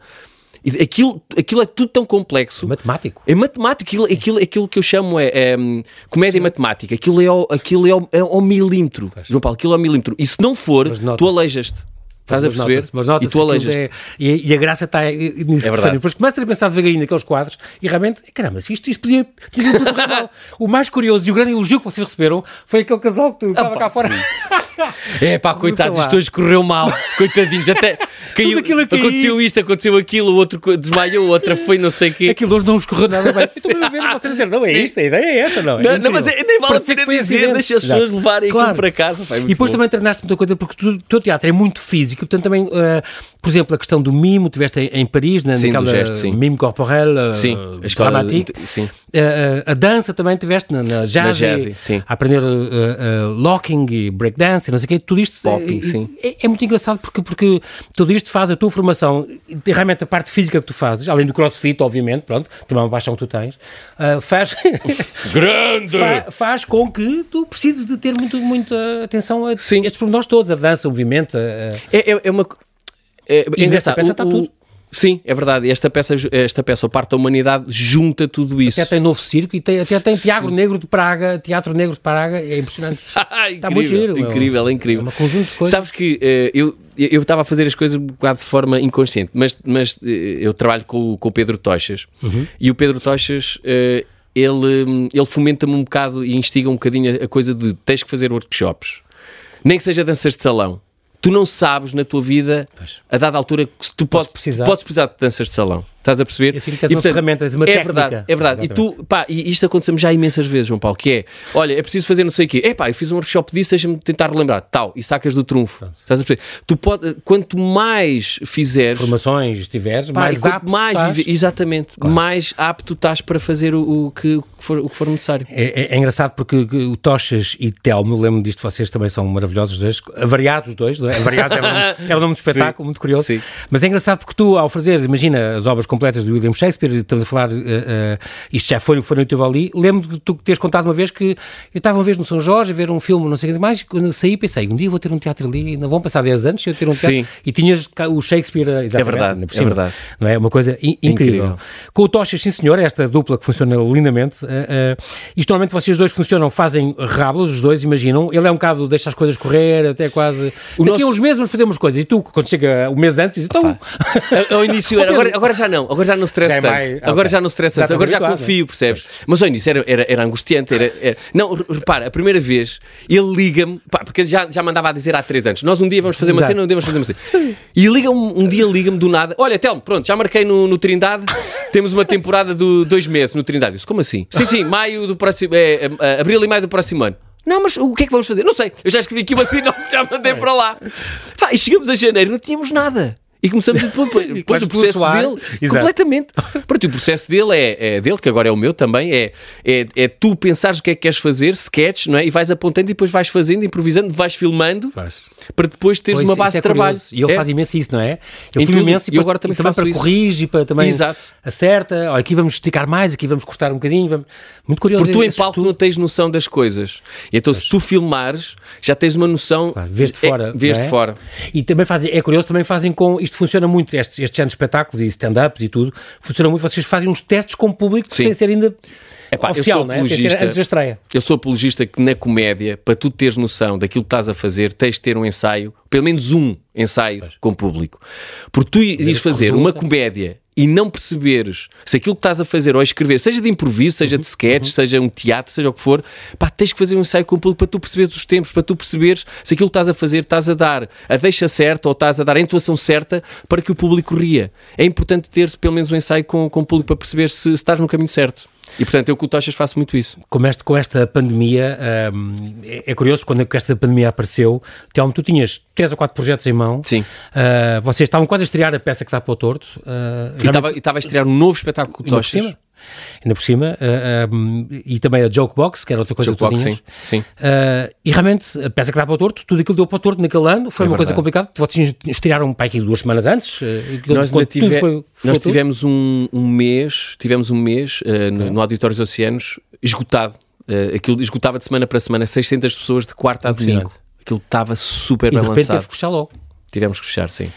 aquilo, aquilo é tudo tão complexo. Matemático. É matemático, aquilo, aquilo, aquilo que eu chamo é, é, hum, comédia matemática, aquilo é ao, aquilo é ao, é ao milímetro, João Paulo, aquilo é ao milímetro. E se não for, tu aleijas-te. Estás a perceber? nota-se- mas e nota-se tu aleijas-te. é- e, e a graça está nisso. É verdade. Depois começas a pensar devagarinho naqueles quadros e realmente, caramba, isto, isto podia, podia correr mal. O mais curioso e o grande elogio que vocês receberam foi aquele casal que estava pá, cá fora. É pá, coitados, isto hoje correu mal. Coitadinhos, até caiu, aconteceu isto, aconteceu aquilo, o outro desmaiou, o outro foi não sei o quê. Aquilo hoje não escorreu nada bem. Estou a ver vocês dizer, não é isto, a ideia é esta, não é? Não, não, mas é- nem vale a pena dizer, deixa as pessoas levarem Claro. aquilo para casa. Pá, é E depois bom. também treinaste muita coisa, porque o teu teatro é muito físico, portanto também, uh, por exemplo, a questão do mimo, tiveste em, em Paris, na, Sim, naquela gesto, sim. mime corporel, uh, Sim, a escola- dramatique. sim. Uh, a dança também tiveste na, na jazz, Na jazz, e sim. a aprender locking e breakdance não sei o quê, tudo isto Popping, é, sim. é, é muito engraçado porque, porque tudo isto faz a tua formação, realmente a parte física que tu fazes, além do crossfit, obviamente, pronto, também é uma paixão que tu tens, uh, faz, Grande! fa- faz com que tu precises de ter muito, muita atenção a Sim. estes pormenores todos, a dança, o movimento, a- a- É, é, é uma. É, é engraçado. o- o- tudo. Sim, é verdade. E Esta peça, esta peça, ou parte da humanidade, junta tudo isso. até tem novo circo e tem, até tem Teatro Negro de Praga, Teatro Negro de Praga, é impressionante. incrível, Está muito giro, meu. incrível, é incrível. É um conjunto de coisas. Sabes que eh, eu eu estava a fazer as coisas um bocado de forma inconsciente, mas, mas eh, eu trabalho com, o- com o Pedro Tochas Uhum. e o Pedro Tochas eh, ele, ele fomenta-me um bocado e instiga um bocadinho a, a coisa de tens que fazer workshops, nem que seja danças de salão. Tu não sabes na tua vida, a dada altura, que se tu podes, precisar. podes precisar de danças de salão. Estás a perceber? E assim tens uma ferramenta, uma é técnica. verdade, é verdade. E tu, pá, e isto aconteceu-me já imensas vezes, João Paulo, que é, olha, é preciso fazer não sei o quê. Epá, eu fiz um workshop disso, deixa-me tentar relembrar. Tal, e sacas do trunfo. Estás a perceber? Tu pode, quanto mais fizeres, Formações tiveres, pá, e mais apto mais estás. vive- exatamente, mais apto estás para fazer o, o que, o, que for, o que for necessário. É, é- é engraçado porque o Tochas e Telmo, eu lembro disto, vocês também são maravilhosos os dois, variados os dois, não é? Variados é o nome, é nome Sim. espetáculo, muito curioso. Sim. Mas é engraçado porque tu, ao fazeres, imagina as obras completas de William Shakespeare, estamos a falar, eh, eh, isto já foi, foi no teu ali, lembro de tu teres contado uma vez que eu estava uma vez no São Jorge a ver um filme, não sei o que mais, quando saí pensei, um dia vou ter um teatro ali, ainda vão passar 10 anos eu ter um teatro, Sim. e tinhas o Shakespeare, eh, exatamente, verdade, ainda por é cima, verdade. Não é? Uma coisa in- incrível. Incrível. Com o Tochas, sim senhor, esta dupla que funciona lindamente. Uh, uh, isto normalmente vocês dois funcionam, fazem rábulos, os dois, imaginam. Ele é um bocado, deixa as coisas correr, até quase. O Daqui a nosso- uns meses umas coisas. E tu, quando chega o mês antes, dizes, então. Ao início era, agora, agora já não, agora já não stress Já é tanto. mais- Agora ok. já não stress Já tanto, estás agora já confio, percebes? Mas ao início era, era, era angustiante. Era, era- Não, re- repara, a primeira vez ele liga-me, porque já, já mandava a dizer há três anos: nós um dia vamos fazer uma Exato. cena, um dia vamos fazer uma cena. E liga-me, um dia liga-me do nada: olha, Telmo, pronto, já marquei no, no Trindade, temos uma temporada de dois meses no Trindade. Eu disse, como assim? Sim, sim, maio do próximo, é, é, é, abril e maio do próximo ano. Não, mas o que é que vamos fazer? Não sei. Eu já escrevi aqui uma sinopse, já mandei para lá. Pá, e chegamos a janeiro, não tínhamos nada. E começamos depois, depois o processo dele, Exato. completamente. Pronto, o processo dele é, é dele, que agora é o meu também, é, é, é tu pensares o que é que queres fazer, sketch, não é? E vais apontando e depois vais fazendo, improvisando, vais filmando Faz. Para depois teres Pois, uma isso base é de trabalho. E ele É. faz imenso isso, não é? Ele filma tudo. imenso e, agora também e também para isso. corrige, para também Exato. acerta. Aqui vamos esticar mais, aqui vamos cortar um bocadinho. Vamos... Muito curioso. Porque tu em palco estudo. não tens noção das coisas. Então, se tu filmares, já tens uma noção. Claro, vês de é- fora, vês não de é? fora. E também fazem, é curioso, também fazem com, isto funciona muito, estes, estes anos de espetáculos e stand-ups e tudo, funciona muito, vocês fazem uns testes com o público Sim. sem ser ainda Epá, eu oficial, sou é? Sem ser apologista. antes da estreia. Eu sou apologista que na comédia, para tu teres noção daquilo que estás a fazer, tens de ter um ensaio, pelo menos um ensaio com o público. Porque tu ires fazer resulta. uma comédia e não perceberes se aquilo que estás a fazer ou a escrever, seja de improviso, seja Uhum, de sketch, seja um teatro, seja o que for, pá, tens que fazer um ensaio com o público para tu perceberes os tempos, para tu perceberes se aquilo que estás a fazer estás a dar a deixa certa ou estás a dar a intuação certa para que o público ria. É importante ter pelo menos um ensaio com, com o público para perceber se, se estás no caminho certo. E portanto, eu com o Tochas faço muito isso. Com, este, com esta pandemia, hum, é, é curioso, quando esta pandemia apareceu, Telmo, tu tinhas três ou quatro projetos em mão, Sim. Ah, vocês estavam quase a estrear a peça que dá para o torto, ah, E estava- e estava a estrear um novo espetáculo com o Tochas. Ainda por cima ah, hum, e também a Jokebox, que era outra coisa Jokebox, que sim, sim. Ah, e realmente, a peça que dá para o torto, tudo aquilo deu para o torto naquele ano, foi É uma coisa verdade. complicada, vocês estrearam para aqui duas semanas antes, e Nós, tive- foi- fechou nós tivemos um, um mês, tivemos um mês eh, no, no Auditório dos Oceanos esgotado. Eh, aquilo esgotava de semana para semana 600 pessoas de quarta a domingo. Aquilo estava super e de bem repente teve que fechar logo. Tivemos que fechar, sim.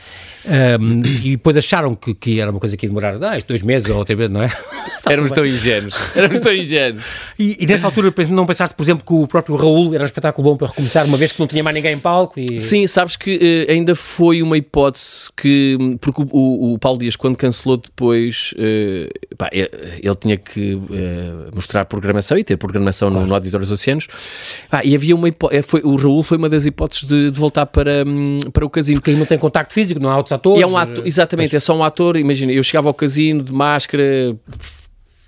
Um, e depois acharam que, que era uma coisa que ia demorar ah, dois meses ou outra vez, não é? Éramos tão ingênuos. Éramos tão ingênuos. E, e nessa altura não pensaste, por exemplo, que o próprio Raul era um espetáculo bom para recomeçar, uma vez que não tinha mais ninguém em palco? E... Sim, sabes que eh, ainda foi uma hipótese que. Porque o, o- o Paulo Dias, quando cancelou depois, eh, pá, ele, ele tinha que eh, mostrar programação e ter programação no, no Auditório dos Oceanos. Pá, e havia uma hipótese. Foi, o Raul foi uma das hipóteses de, de voltar para, hum, para o casino. Porque aí não tem contacto físico, não há outros atores. E é um ator, exatamente, é só um ator. Imagina, eu chegava ao casino de máscara,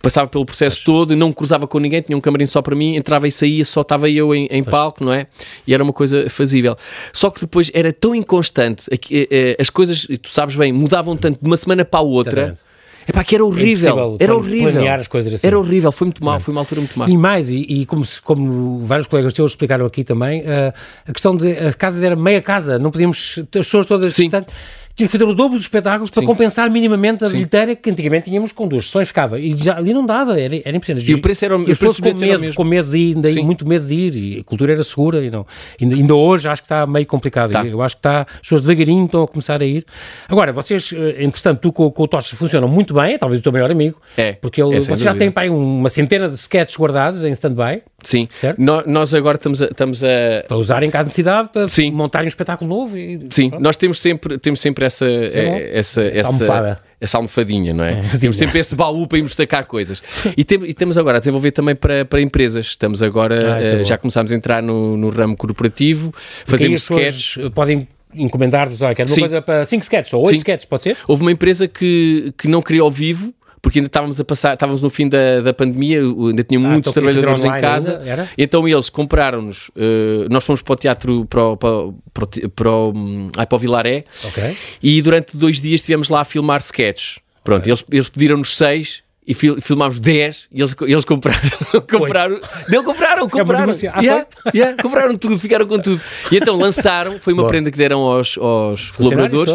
passava pelo processo todo, não me cruzava com ninguém, tinha um camarim só para mim, entrava e saía, só estava eu em, em palco, não é? E era uma coisa fazível. Só que depois era tão inconstante, eh, eh, as coisas, e tu sabes bem, mudavam tanto de uma semana para a outra. Exatamente. Epá, que era horrível. impossível era horrível. planear as coisas assim. Era horrível, foi muito mal, foi uma altura muito má. E mais, e, e como, se- como vários colegas teus explicaram aqui também, eh, a questão de as casas era meia casa, não podíamos, as pessoas todas Sim. distantes, tínhamos que fazer o dobro dos espetáculos para Sim. compensar minimamente a Sim. bilheteira que antigamente tínhamos com duas sessões, ficava. E já, ali não dava, era, era impressionante. E o preço era o- e as pessoas com medo, mesmo. com medo de ir, ainda- muito medo de ir, e a cultura era segura, e não. Ainda, ainda hoje acho que está meio complicado. Tá. Eu acho que está, as pessoas devagarinho estão a começar a ir. Agora, vocês, eh, entretanto, tu com, com o Tocha funcionam muito bem, é talvez o teu maior amigo, É, porque ele, é, vocês já têm pá, aí uma centena de sketches guardados em stand-by. Sim. Certo? No- nós agora estamos a, estamos a, para usar em caso de necessidade, para Sim. montarem um espetáculo novo. E, Sim, pronto. nós temos sempre, temos sempre essa, é eh, essa, essa, almofada. essa almofadinha, não é? sim. temos sempre esse baú para irmos destacar coisas. E, tem- e temos agora a desenvolver também para, para empresas. Estamos agora, Ah, é bom. já começámos a entrar no, no ramo corporativo, Porque fazemos pessoas, sketches. Podem encomendar-vos, olha, quero uma Sim. coisa para 5 sketches ou 8 Sim. sketches, pode ser? Houve uma empresa que, que não queria ao vivo, porque ainda estávamos a passar, estávamos no fim da, da pandemia, ainda tinha muitos então trabalhadores em casa. ainda? Então eles compraram-nos, eh, nós fomos para o teatro, para o, para, para para hum, para o Vilaré, Ok. e durante dois dias estivemos lá a filmar sketches. Pronto, eles, eles pediram-nos seis e fil- filmámos 10 e eles, eles compraram. compraram não, compraram, compraram. Ah, Yeah, yeah, compraram tudo, ficaram com tudo. E então lançaram, foi uma Boa. prenda que deram aos, aos colaboradores.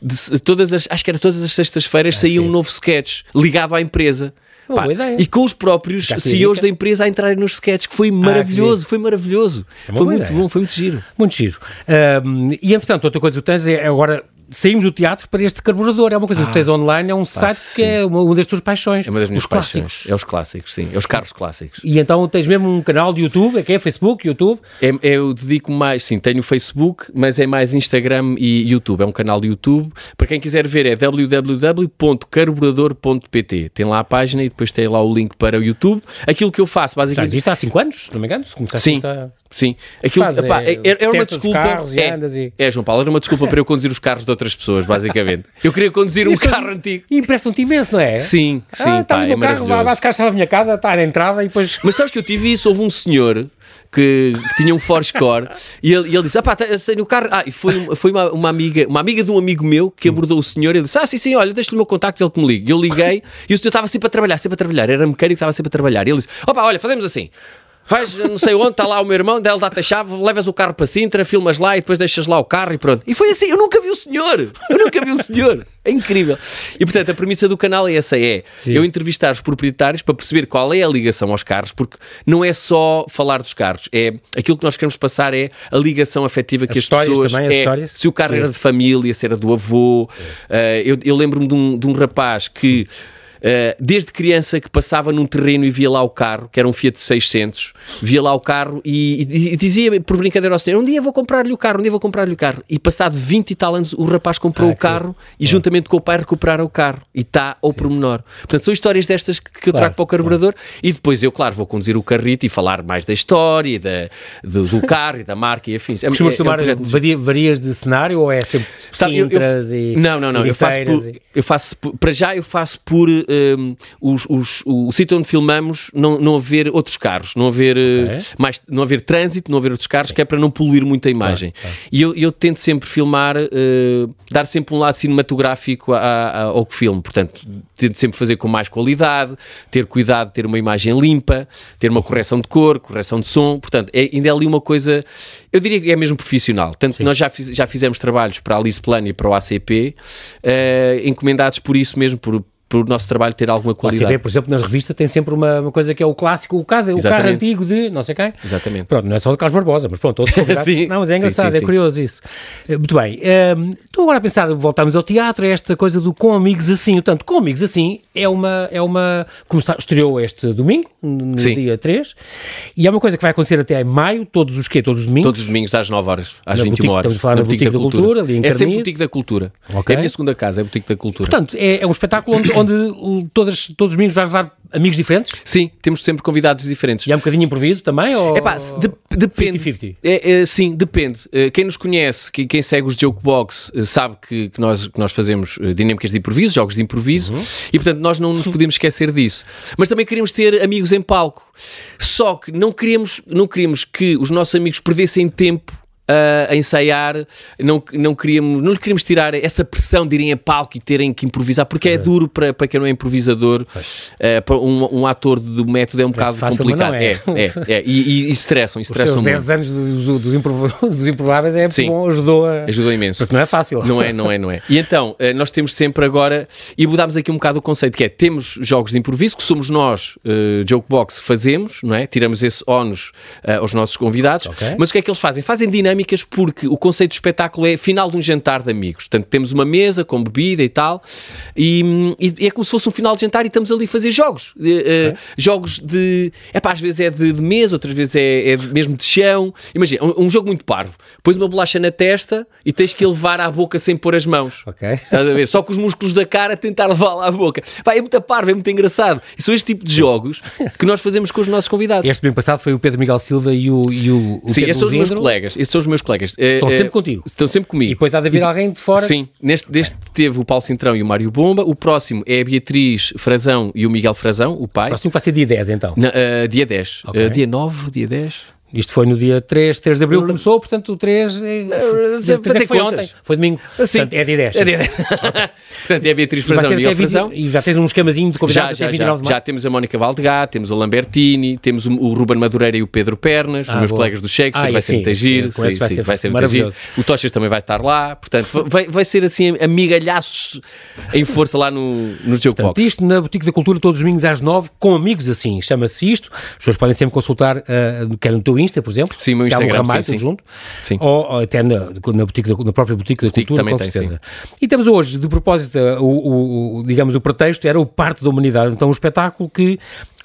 De todas as, acho que era todas as sextas-feiras saía um novo sketch ligado à empresa. é ideia. e com os próprios CEOs da empresa a entrarem nos sketches, que foi maravilhoso, foi maravilhoso. é Foi muito ideia. bom, foi muito giro. Muito giro. E, entretanto, outra coisa que tens é agora saímos do teatro para este carburador. É uma coisa que tu tens online, é um site que é uma, uma das tuas paixões. Ah, É uma das minhas os paixões. clássicos. É os clássicos, sim. É os carros clássicos. E então tens mesmo um canal de YouTube, é que é Facebook, YouTube. É, eu dedico mais, sim, tenho Facebook, mas é mais Instagram e YouTube. É um canal de YouTube. Para quem quiser ver, é www.carburador.pt. Tem lá a página e depois tem lá o link para o YouTube. Aquilo que eu faço, Já basicamente. existe há 5 anos, se não me engano. Começaste Sim. há- Sim, aquilo Faz, epá, é, é, era uma desculpa. carros é, e- é, João Paulo, era uma desculpa para eu conduzir os carros de outras pessoas, basicamente. Eu queria conduzir um carro antigo. E emprestam-te imenso, não é? Sim, sim, ah, está pá, no é carro, vai, vai maravilhoso. buscar a minha casa, está na entrada e depois. Mas sabes que eu tive isso? Houve um senhor que, que tinha um Ford Core e ele, e ele disse: Ah, pá, eu tenho o carro. Ah, e foi, foi uma, uma amiga, uma amiga de um amigo meu que abordou o senhor e ele disse: Ah, sim, sim, olha, deixa-lhe o meu contacto, ele que me liga. E eu liguei e o senhor estava sempre a trabalhar, sempre a trabalhar. Era mecânico, estava sempre a trabalhar. E ele disse: Opa, olha, fazemos assim. Vais, não sei onde, está lá o meu irmão, dele dá-te a chave, levas o carro para Sintra, filmas lá e depois deixas lá o carro e pronto. E foi assim, eu nunca vi o senhor, eu nunca vi o senhor. É incrível. E portanto, a premissa do canal é essa, é eu entrevistar os proprietários para perceber qual é a ligação aos carros, porque não é só falar dos carros, é aquilo que nós queremos passar é a ligação afetiva que As pessoas... também, as é, histórias. Se o carro Sim. era de família, se era do avô. eh, eu eu lembro-me de um, de um rapaz que... Uh, desde criança que passava num terreno e via lá o carro, que era um Fiat 600, via lá o carro e, e- e dizia por brincadeira ao senhor: um dia vou comprar-lhe o carro, um dia vou comprar-lhe o carro. E passado 20 e tal anos, o rapaz comprou Ah, o carro e juntamente com o pai recuperaram o carro e está ao pormenor. Portanto, são histórias destas que, que eu Claro, trago para o carburador e depois eu, claro, vou conduzir o carrito e falar mais da história, e da, do, do carro e da marca e afins. É, Costumas é- é um tomar muito varia- varias de cenário ou é sempre Sabe, eu- eu- e. não, não, não. Eu faço, por, e- eu faço por- para já eu faço por um, os, os- o, sítio onde filmamos não, não haver outros carros, não haver uh, Ok. mais, não haver trânsito, não haver outros carros, que é para não poluir muito a imagem. E eu, eu tento sempre filmar, uh, dar sempre um lado cinematográfico a- a- ao que filme. Portanto, tento sempre fazer com mais qualidade, ter cuidado de ter uma imagem limpa, ter uma correção de cor, correção de som. Portanto, é, ainda é ali uma coisa, eu diria que é mesmo profissional. Tanto que nós já, fiz- já fizemos trabalhos para a Alice Plan e para o ACP, eh, encomendados por isso mesmo, por, por o nosso trabalho ter alguma O qualidade. ACB, por exemplo, nas revistas tem sempre uma, uma coisa que é o clássico, o, caso, o carro antigo de não sei quem. Exatamente. Pronto, não é só de Carlos Barbosa, mas pronto, outros convidados. Sim, não, mas é engraçado, sim, é sim. curioso isso. Eh, Muito bem. ehm, Estou agora a pensar, voltamos ao teatro, é esta coisa do Com Amigos Assim. Portanto, Com Amigos Assim é uma. É uma começar, estreou este domingo, no Sim. dia 3, e é uma coisa que vai acontecer até em maio, todos os quê? Todos os domingos? Todos os domingos às 9 horas, às Na 21 Boutique- horas. estamos a falar na Boutique da Cultura, ali em É sempre Carnide. Boutique da Cultura. Ok. É a minha segunda casa, é a Boutique da Cultura. Portanto, é, é um espetáculo onde, onde todas, todos os domingos vais levar amigos diferentes? Sim, temos sempre convidados diferentes. E é um bocadinho improviso também? Ou... É pá, de, depende. 50-50? É, é, sim, depende. Uh, quem nos conhece, que, quem segue os Jokebox, uh, sabe que, que, nós, que nós fazemos uh, dinâmicas de improviso, jogos de improviso, uhum. e portanto nós não nos podemos esquecer disso. Mas também queríamos ter amigos em palco. Só que não queríamos, não queríamos que os nossos amigos perdessem tempo a ensaiar, não, não, queríamos, não lhe queríamos tirar essa pressão de irem a palco e terem que improvisar, porque é, é duro para, para quem não é improvisador, uh, para um, um, ator do método é um bocado fácil, complicado. É. É, é, é, e, e, e estressam, estressam Os 10 anos do, do, dos, improváveis é Sim, bom, ajudou a... Ajudou imenso. Porque não é fácil. Não é, não é, não é. E então, uh, nós temos sempre agora, e mudámos aqui um bocado o conceito, que é, temos jogos de improviso, que somos nós, uh, Jokebox, fazemos, não é? Tiramos esse ónus uh, aos nossos convidados, okay. mas o que é que eles fazem? Fazem dinâmicas porque o conceito do espetáculo é final de um jantar de amigos. Portanto, temos uma mesa com bebida e tal, e, e é como se fosse um final de jantar e estamos ali a fazer jogos. Uh, Jogos de. É pá, às vezes é de, de mesa, outras vezes é, é mesmo de chão. Imagina, um, um, jogo muito parvo. Pões uma bolacha na testa e tens que levar à boca sem pôr as mãos. Ok. Estás a ver? Só com os músculos da cara tentar levá-la à boca. Pá, é muito parvo, é muito engraçado. E são este tipo de jogos que nós fazemos com os nossos convidados. Este bem passado foi o Pedro Miguel Silva e o, e o, o Sim, Pedro esses são os meus colegas. Esses são os meus colegas. Eh, Estão sempre contigo. Estão sempre comigo. E depois há de haver e, alguém de fora. Sim, neste, deste teve o Paulo Cintrão e o Mário Bomba. O próximo é a Beatriz Frazão e o Miguel Frazão, o pai. O próximo vai ser dia 10, então. Na, uh, dia 10. Okay. Uh, dia 9, dia 10. Isto foi no dia 3, 3 de abril começou, portanto o 3 é, fazer foi ontem, foi domingo, Sim. portanto é dia 10. É dia 10. portanto é a Beatriz Frazão e a Frazão. E já tens um esquemazinho de convidados já, já, já, de já temos a Mónica Valdegá, temos o Lambertini, temos o, o Ruben Madureira e o Pedro Pernas, ah, os meus boa. colegas do Shakespeare, ah, vai, ser muito giro, sim, sim, vai, ser, vai ser maravilhoso. O Tochas também vai estar lá, portanto vai, vai ser assim amigalhaços em força lá no, no Jogo portanto, Box. Isto na Boutique da Cultura todos os domingos às 9, com amigos assim, chama-se isto. As pessoas podem sempre consultar, uh, quer no teu Insta, por exemplo. Sim, meu Instagram, Ramalho, sim, sim. junto, sim. Ou, ou, até na, na, boutique da, na própria boutique da cultura, também com tem, certeza. Sim. E temos hoje, de propósito, o, o, digamos, o pretexto era o Parte da Humanidade, então um espetáculo que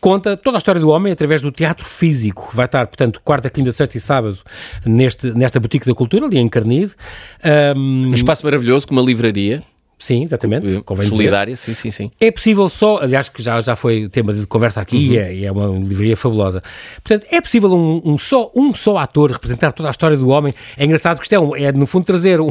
conta toda a história do homem através do teatro físico. Vai estar, portanto, quarta, quinta, sexta e sábado neste, nesta boutique da cultura, ali em Carnide. Um, um espaço maravilhoso, com uma livraria. Sim, exatamente. Convém Solidária, sim, sim, sim. É possível só, aliás, que já, já foi tema de conversa aqui uhum. e, é, e, é, uma livraria fabulosa. Portanto, é possível um, um, só, um só ator representar toda a história do homem. É engraçado que isto é, um, é no fundo, trazer um,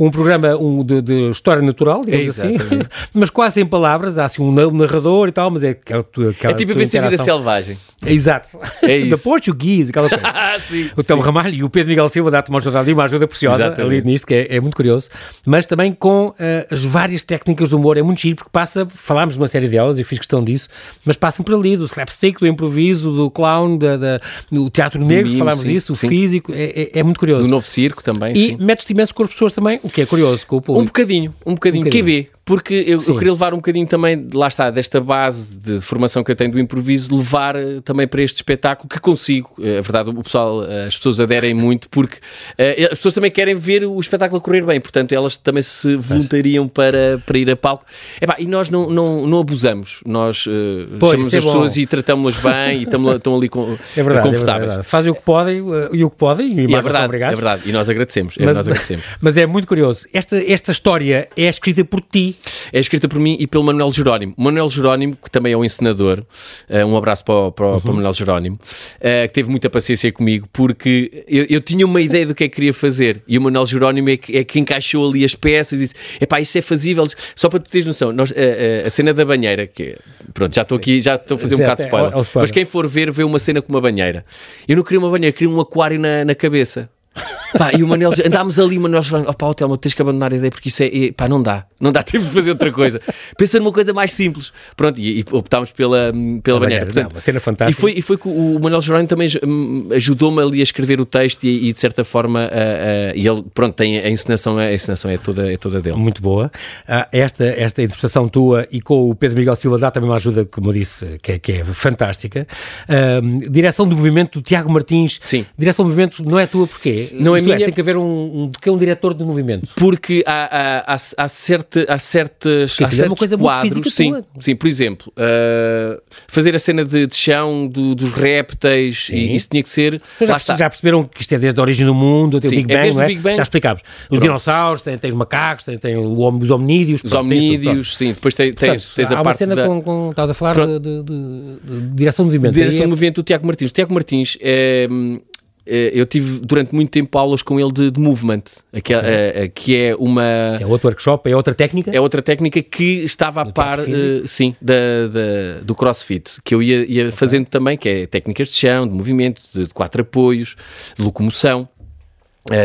um programa um, de, de, história natural, digamos é, assim, mas quase em palavras. Há assim um narrador e tal, mas é aquela É tipo a vida selvagem. Exato. É isso. da Portuguese, aquela coisa. sim, o Tom Ramalho e o Pedro Miguel Silva dá-te uma ajuda uma ajuda preciosa Exatamente. ali nisto, que é, é, muito curioso. Mas também com uh, as várias técnicas do humor. É muito giro, porque passa, falámos de uma série delas, eu fiz questão disso, mas passam por ali, do slapstick, do improviso, do clown, da, da do teatro negro, mimo, falámos sim, disso, do sim. físico, é, é, é, muito curioso. Do novo circo também, E metes-te imenso com as pessoas também, o que é curioso com o público. Um bocadinho, um bocadinho, um bocadinho. QB, porque eu, eu, queria levar um bocadinho também, lá está, desta base de formação que eu tenho do improviso, levar uh, também para este espetáculo que consigo. Uh, a verdade, o pessoal, uh, as pessoas aderem muito porque as pessoas também querem ver o espetáculo correr bem, portanto elas também se voluntariam para, para ir a palco. Epá, e nós não, não, não abusamos, nós pois, chamamos é as bom. pessoas e tratamos-las bem e estão ali com, é verdade, confortáveis. É verdade. Fazem o que podem e o que podem e, e é verdade, é verdade, e nós agradecemos. É, mas, nós agradecemos. mas é muito curioso, esta, esta história é escrita por ti é escrita por mim e pelo Manuel Jerónimo. O Manuel Jerónimo, que também é um encenador, uh, um abraço para, para, uhum. para o Manuel Jerónimo, uh, que teve muita paciência comigo, porque eu, eu, tinha uma ideia do que é que queria fazer e o Manuel Jerónimo é que, é que encaixou ali as peças e disse: epá, isso é fazível. Só para tu teres noção, nós, a, a cena da banheira, que é, pronto, já estou aqui, já estou a fazer um bocado de spoiler, é, é spoiler, mas quem for ver, vê uma cena com uma banheira. Eu não queria uma banheira, queria um aquário na, na cabeça. Pá, e o Manel, andámos ali, o Manuel Jerónimo, opá, oh, Telmo, tens que abandonar a ideia porque isso é, é, pá, não dá, não dá tempo de fazer outra coisa. Pensa numa coisa mais simples. Pronto, e, e optámos pela, pela banheira. Portanto, não, uma cena fantástica. E foi, e foi que o Manuel Jerónimo também hum, ajudou-me ali a escrever o texto e, e de certa forma, uh, uh, e ele, pronto, tem a encenação, a encenação é toda, é toda dele. Muito boa. Uh, esta, esta interpretação tua e com o Pedro Miguel Silva dá também uma ajuda, como eu disse, que é, que é fantástica. direção do movimento do Tiago Martins. Sim. Direção do movimento não é tua porquê? Não é Isto minha- tem que haver um, um, é um diretor de movimento. Porque há, há, há, há, certa, há certas há é uma certos coisa muito quadros, física sim, tua. sim, por exemplo, uh, fazer a cena de, de chão do- dos répteis, Sim. e isso tinha que ser. Já, está. já perceberam que isto é desde a origem do mundo, até o Sim, Big é Bang, o é? Big Bang. Já explicámos. Os dinossauros, tem, tem os macacos, tem, tem o os hominídeos. Os tens hominídeos, sim, depois tens, tens, Portanto, tens há a uma parte cena da com, com. Estavas a falar de, Pronto. de- de- de direção de movimento. direção é- movimento do Tiago Martins. O Tiago Martins é. É, Eu tive durante muito tempo aulas com ele de, de movement, que é, é, que é uma. é outro workshop, é outra técnica. É outra técnica que estava a par, eh, sim, da, da- do crossfit, que eu ia, ia fazendo também, que é técnicas de chão, de movimento, de, de quatro apoios, de locomoção, eh,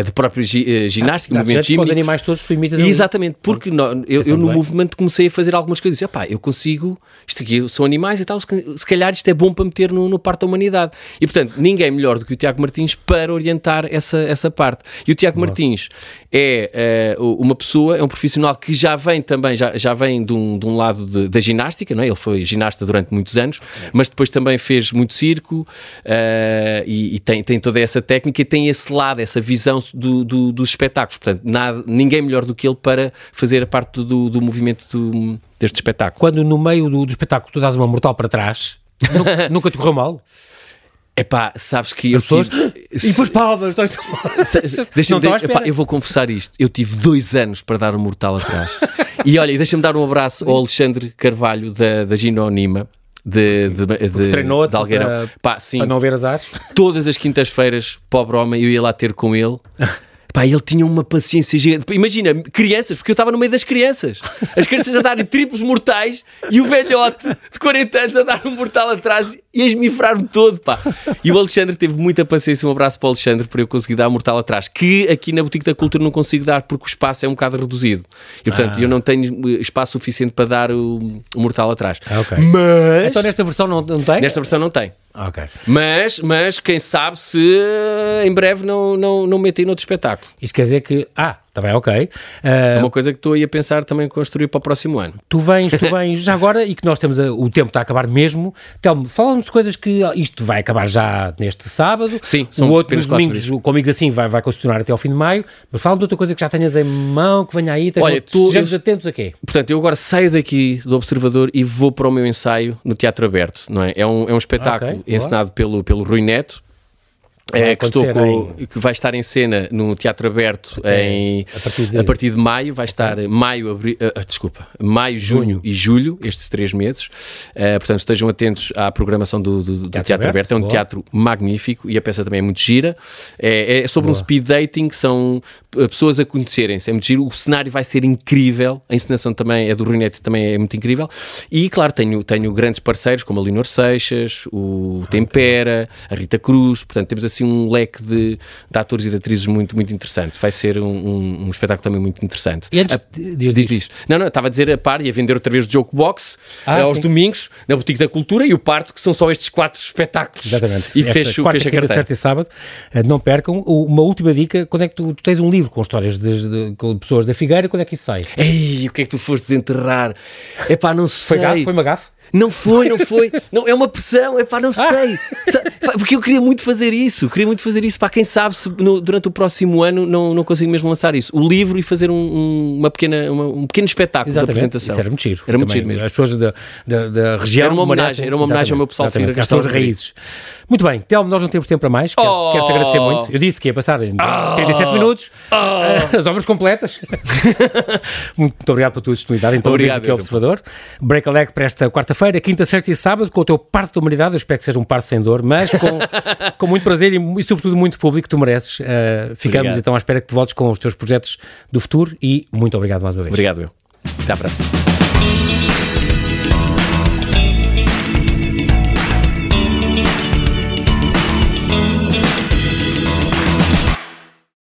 de própria gi- eh, ginástica, Dá movimentos jeito para os animais todos ali. Exatamente, porque eu, eu no bem. movimento comecei a fazer algumas coisas. E, opá, eu consigo, isto aqui são animais e tal, se, ca- se calhar isto é bom para meter no, no parte da humanidade. E portanto, ninguém melhor do que o Tiago Martins para orientar essa, essa parte. E o Tiago Martins é eh, uma pessoa, é um profissional que já vem também, já, já vem de um, de um lado de- da ginástica, não é? ele foi ginasta durante muitos anos, mas depois também fez muito circo eh, e, e tem, tem toda essa técnica e tem esse lado, essa visão do, do- dos espetáculos. Portanto, nada, ninguém melhor do que ele para fazer a parte do, do movimento do- deste espetáculo. Quando no meio do, espetáculo tu dás uma mortal para trás, nunca, nunca te correu mal? Epá, sabes que eu As pessoas. tive- E depois palmas. estás- Deixa-me, à de- epá, eu vou confessar isto. Eu tive dois anos para dar um mortal atrás. e olha, deixa-me dar um abraço ao Alexandre Carvalho da, da Ginonima. De, de, de, treinou-te de Algueirão. para- Pá, sim, Para não ver as ares. todas as quintas-feiras, pobre homem, eu ia lá ter com ele. Pá, ele tinha uma paciência gigante. Imagina, crianças, porque eu estava no meio das crianças. As crianças a darem triplos mortais e o velhote de 40 anos a dar um mortal atrás e a esmifrar-me todo, pá. E o Alexandre teve muita paciência. Um abraço para o Alexandre para eu conseguir dar um mortal atrás, que aqui na Boutique da Cultura não consigo dar porque o espaço é um bocado reduzido. E portanto, Ah. eu não tenho eh, espaço suficiente para dar o, o mortal atrás. Ah, ok. Mas Então nesta versão não, não tem? nesta versão não tem. Ok. Mas, mas quem sabe se eh, em breve não, não, não metem noutro espetáculo. Isto quer dizer que. Ah, está bem, ok. É Ah, uma coisa que estou aí a pensar também construir para o próximo ano. tu vens, tu vens já agora e que nós temos a- o tempo está a acabar mesmo. Telmo, fala-nos de coisas que ah, isto vai acabar já neste sábado. Sim, o são outro apenas nos domingos, o Comigo Assim vai, vai continuar até ao fim de maio. Mas fala de outra coisa que já tenhas em mão, que venha aí. Olha, tu- estejamos eu- atentos a quê? Portanto, eu agora saio daqui do Observador e vou para o meu ensaio no Teatro Aberto, não é? É um, é um espetáculo Ok, boa. encenado pelo, pelo Rui Neto. É, que, estou com- que vai estar em cena no Teatro Aberto em, a partir de- a partir de maio, vai estar maio, abri, ah, ah, desculpa, maio, junho, e julho, estes três meses. Ah, portanto, estejam atentos à programação do, do- do Teatro, Aberto, Aberto. É um boa. teatro magnífico e a peça também é muito gira. É, é sobre um speed dating, que são pessoas a conhecerem-se. É muito giro. O cenário vai ser incrível. A encenação também é do Rui Neto, também é muito incrível. E, claro, tenho, tenho grandes parceiros como a Leonor Seixas, o Tempera, a Rita Cruz. Portanto, temos assim um leque de, de atores e de atrizes muito, muito interessante. Vai ser um, um- um espetáculo também muito interessante. E antes, Ah, diz, Diz, diz. Não, não, estava a dizer a par e a vender outra vez o Joke Box Ah, aos sim. domingos na Boutique da Cultura e o Parto, que são só estes quatro espetáculos. Exatamente. E Esta fecho, quarta, fecho a quinta, carteira. sexta e sábado. Eh, Não percam. Uma última dica: quando é que tu, tu tens um livro com histórias de, de- com pessoas da Figueira, quando é que isso sai? Ei, o que é que tu foste desenterrar? É pá, não Foi, sei. gafe? Foi uma gafe? Não foi, não foi. Não, é uma pressão, é pá, não sei. Porque eu queria muito fazer isso, queria muito fazer isso. Para quem sabe se no- durante o próximo ano não, não consigo mesmo lançar isso. O livro e fazer um, um- uma pequena, uma- um pequeno espetáculo de Exatamente. apresentação. Isso era muito giro. Era muito giro mesmo. As pessoas da, da, da região. Era uma homenagem, merecem- era uma homenagem ao meu pessoal de Exatamente, Figueira às suas raízes. Muito bem, Telmo, nós não temos tempo para mais. Quero- Oh! Quero-te agradecer muito. Eu disse que ia passar em 37 minutos. As obras completas. muito, muito obrigado pela tua disponibilidade. Então, Obrigado, aqui ao eu. Observador. Break a leg para esta quarta-feira, quinta, sexta e sábado, com o teu parto da humanidade. Eu espero que seja um parto sem dor, mas com, com muito prazer e, e, sobretudo, muito público. Tu mereces. Uh, ficamos Obrigado. então à espera que te voltes com os teus projetos do futuro e muito obrigado mais uma vez. Obrigado, eu. Até à próxima.